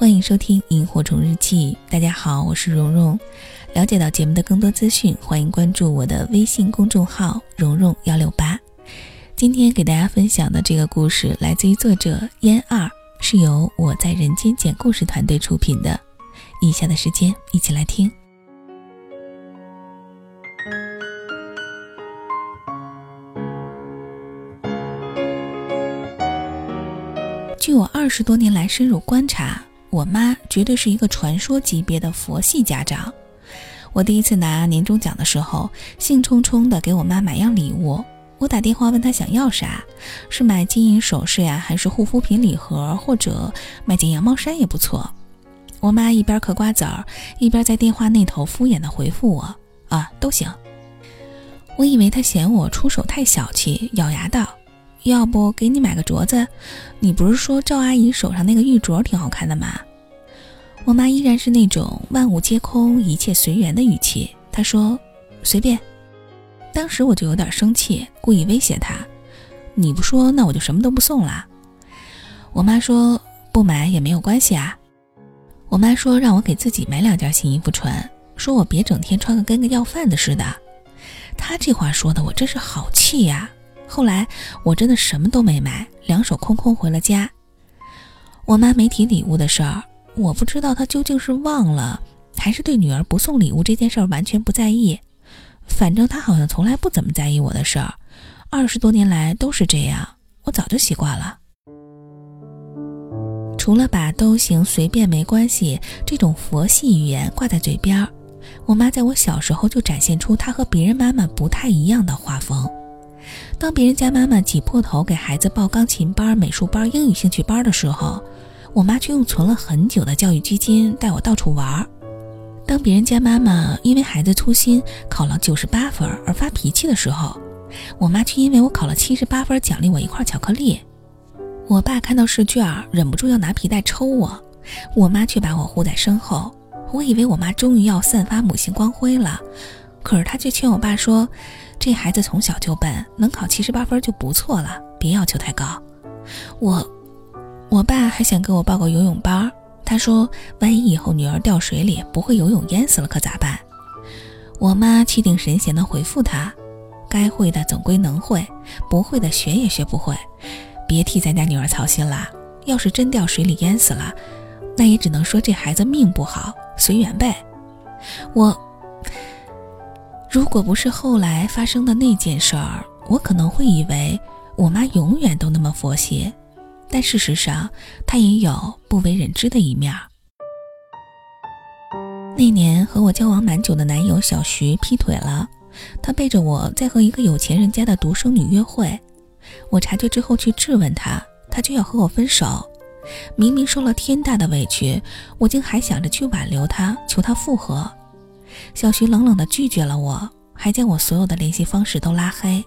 欢迎收听《萤火虫日记》。大家好，我是蓉蓉。了解到节目的更多资讯，欢迎关注我的微信公众号“蓉蓉幺六八”。今天给大家分享的这个故事来自于作者烟二，是由我在人间讲故事团队出品的。以下的时间，一起来听。据我二十多年来深入观察，我妈绝对是一个传说级别的佛系家长。我第一次拿年终奖的时候，兴冲冲的给我妈买样礼物。我打电话问她想要啥，是买金银首饰呀，还是护肤品礼盒，或者买件羊毛衫也不错。我妈一边嗑瓜子儿，一边在电话那头敷衍的回复我：“啊，都行。”我以为她嫌我出手太小气，咬牙道。要不给你买个镯子？你不是说赵阿姨手上那个玉镯挺好看的吗？我妈依然是那种万物皆空、一切随缘的语气。她说：“随便。”当时我就有点生气，故意威胁她：“你不说，那我就什么都不送了。”我妈说：“不买也没有关系啊。”我妈说让我给自己买两件新衣服穿，说我别整天穿个跟个要饭的似的。她这话说的我真是好气呀！后来我真的什么都没买，两手空空回了家。我妈没提礼物的事儿，我不知道她究竟是忘了，还是对女儿不送礼物这件事儿完全不在意。反正她好像从来不怎么在意我的事儿，二十多年来都是这样，我早就习惯了。除了把都行、随便没关系这种佛系语言挂在嘴边，我妈在我小时候就展现出她和别人妈妈不太一样的画风。当别人家妈妈挤破头给孩子报钢琴班、美术班、英语兴趣班的时候，我妈却用存了很久的教育基金带我到处玩儿。当别人家妈妈因为孩子粗心考了九十八分而发脾气的时候，我妈却因为我考了七十八分奖励我一块巧克力。我爸看到试卷忍不住要拿皮带抽我，我妈却把我护在身后。我以为我妈终于要散发母性光辉了，可是他却劝我爸说。这孩子从小就笨，能考七十八分就不错了，别要求太高。我，我爸还想给我报个游泳班，他说万一以后女儿掉水里不会游泳淹死了可咋办？我妈气定神闲地回复他：该会的总归能会，不会的学也学不会，别替咱家女儿操心了。要是真掉水里淹死了，那也只能说这孩子命不好，随缘呗。我。如果不是后来发生的那件事儿，我可能会以为我妈永远都那么佛系，但事实上，她也有不为人知的一面。那年和我交往蛮久的男友小徐劈腿了，他背着我在和一个有钱人家的独生女约会，我察觉之后去质问他，他就要和我分手。明明受了天大的委屈，我竟还想着去挽留他，求他复合。小徐冷冷地拒绝了我，还将我所有的联系方式都拉黑。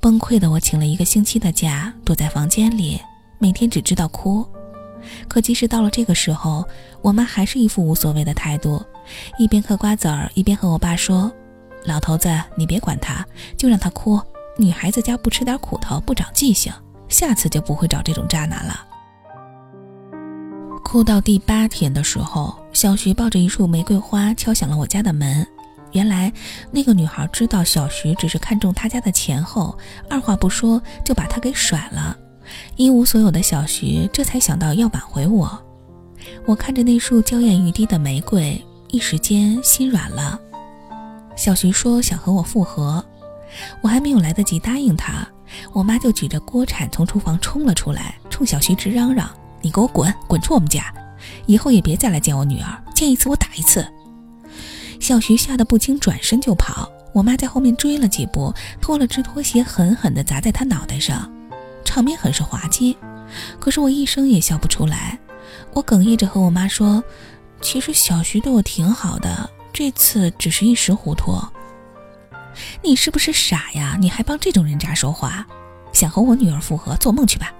崩溃的我请了一个星期的假，躲在房间里，每天只知道哭。可即使到了这个时候，我妈还是一副无所谓的态度，一边嗑瓜子儿，一边和我爸说：“老头子，你别管他，就让他哭。女孩子家不吃点苦头不长记性，下次就不会找这种渣男了。”哭到第八天的时候，小徐抱着一束玫瑰花敲响了我家的门。原来那个女孩知道小徐只是看中他家的钱后，二话不说就把他给甩了。一无所有的小徐这才想到要挽回我。我看着那束娇艳欲滴的玫瑰，一时间心软了。小徐说想和我复合，我还没有来得及答应他，我妈就举着锅铲从厨房冲了出来，冲小徐直嚷嚷。你给我滚，滚出我们家！以后也别再来见我女儿，见一次我打一次。小徐吓得不轻，转身就跑。我妈在后面追了几步，脱了只拖鞋，狠狠地砸在他脑袋上，场面很是滑稽。可是我一声也笑不出来。我哽咽着和我妈说：“其实小徐对我挺好的，这次只是一时糊涂。”你是不是傻呀？你还帮这种人渣说话？想和我女儿复合，做梦去吧！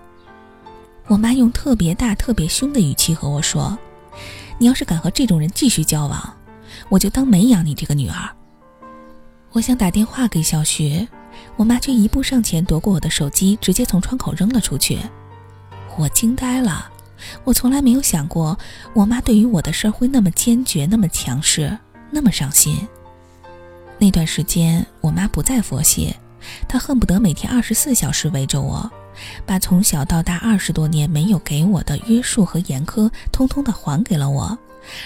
我妈用特别大、特别凶的语气和我说：“你要是敢和这种人继续交往，我就当没养你这个女儿。”我想打电话给小徐，我妈却一步上前夺过我的手机，直接从窗口扔了出去。我惊呆了，我从来没有想过，我妈对于我的事儿会那么坚决，那么强势，那么上心。那段时间，我妈不再佛系，她恨不得每天二十四小时围着我，把从小到大二十多年没有给我的约束和严苛，通通的还给了我，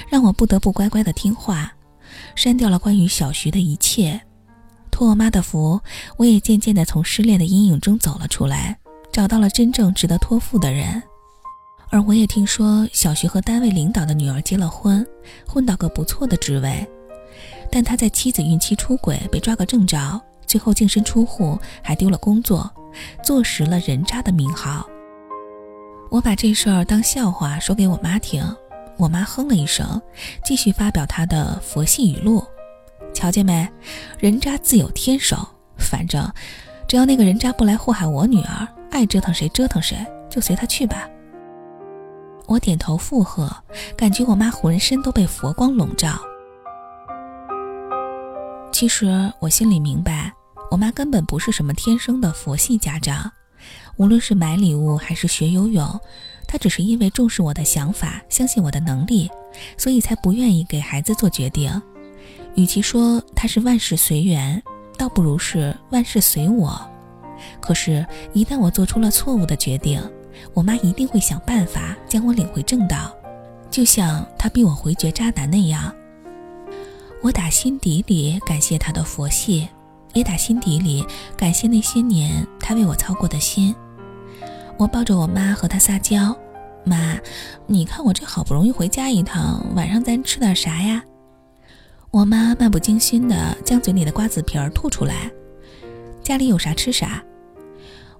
让我不得不乖乖的听话，删掉了关于小徐的一切。托我妈的福，我也渐渐的从失恋的阴影中走了出来，找到了真正值得托付的人。而我也听说小徐和单位领导的女儿结了婚，混到个不错的职位，但他在妻子孕期出轨被抓个正着，最后净身出户，还丢了工作，坐实了人渣的名号。我把这事儿当笑话说给我妈听，我妈哼了一声，继续发表她的佛系语录。瞧见没，人渣自有天收。反正只要那个人渣不来祸害我女儿，爱折腾谁折腾谁，就随他去吧。我点头附和，感觉我妈浑身都被佛光笼罩。其实我心里明白，我妈根本不是什么天生的佛系家长，无论是买礼物还是学游泳，她只是因为重视我的想法，相信我的能力，所以才不愿意给孩子做决定。与其说她是万事随缘，倒不如是万事随我。可是，一旦我做出了错误的决定，我妈一定会想办法将我领回正道，就像她逼我回绝渣男那样。我打心底里感谢她的佛系，也打心底里感谢那些年他为我操过的心。我抱着我妈和她撒娇：“妈，你看我这好不容易回家一趟，晚上咱吃点啥呀？”我妈漫不经心地将嘴里的瓜子皮儿吐出来，家里有啥吃啥。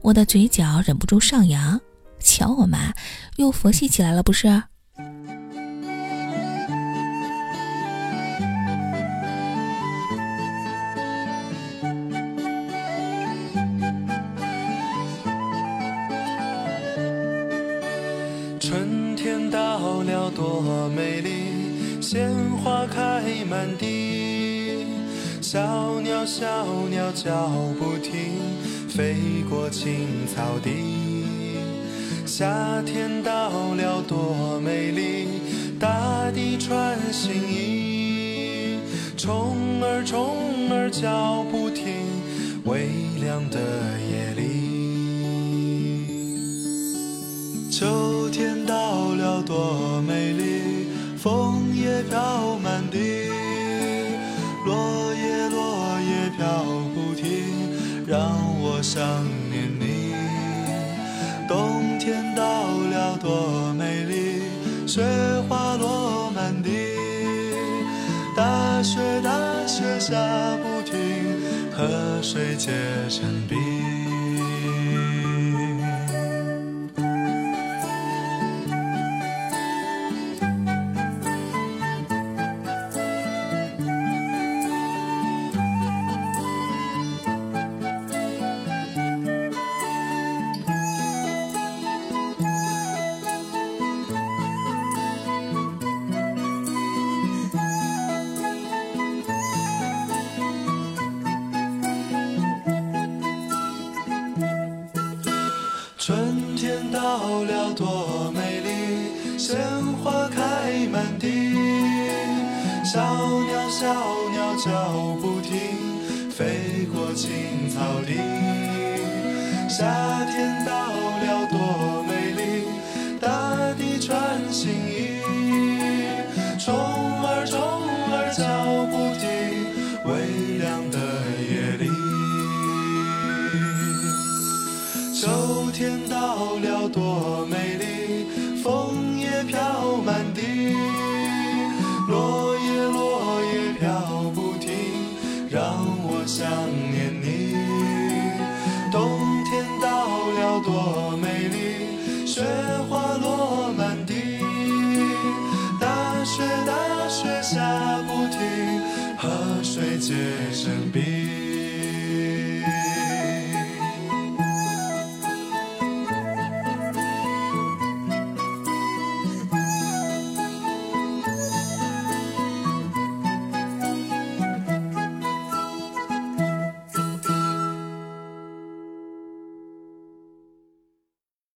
我的嘴角忍不住上扬，瞧我妈又佛系起来了，不是？鲜花开满地，小鸟小鸟叫不停，飞过青草地。夏天到了多美丽，大地穿新衣，虫儿虫儿叫不停，微凉的夜里。秋天到了多美丽，枫。叶飘满地，落叶落叶飘不停，让我想念你。冬天到了多美丽，雪花落满地，大雪大雪下不停，河水结成冰。到了，多美丽，鲜花开满地，小鸟小鸟叫不停，飞过青草地。夏天到了，多美丽，大地穿新衣，想念你。冬天到了，多美丽，雪花落满地，大雪大雪下不停，河水结。